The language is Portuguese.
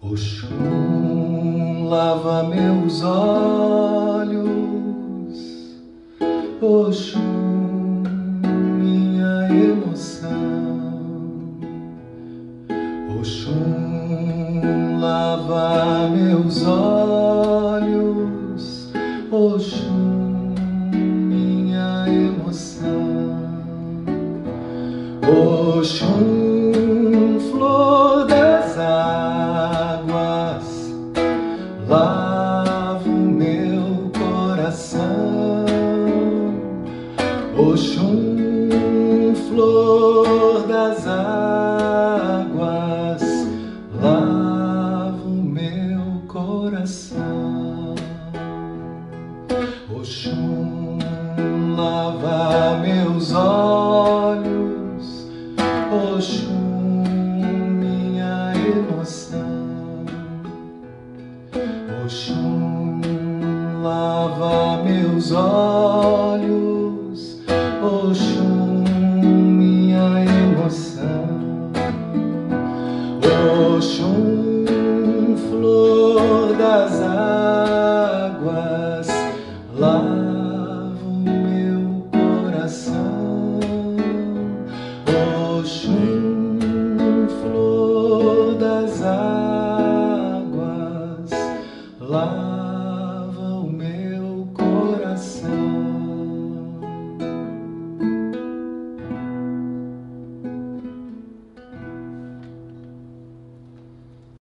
Oxum, lava meus olhos, Oxum, minha emoção, Oxum, lava meus olhos, Oxum, minha emoção, Oxum, flor Oxum, flor das águas, lava o meu coração. Oxum, lava meus olhos, Oxum, minha emoção. Oxum, lava meus olhos. Oxum, minha emoção. Oxum, flor das águas, lavo meu coração. Oxum, flor das águas, lavo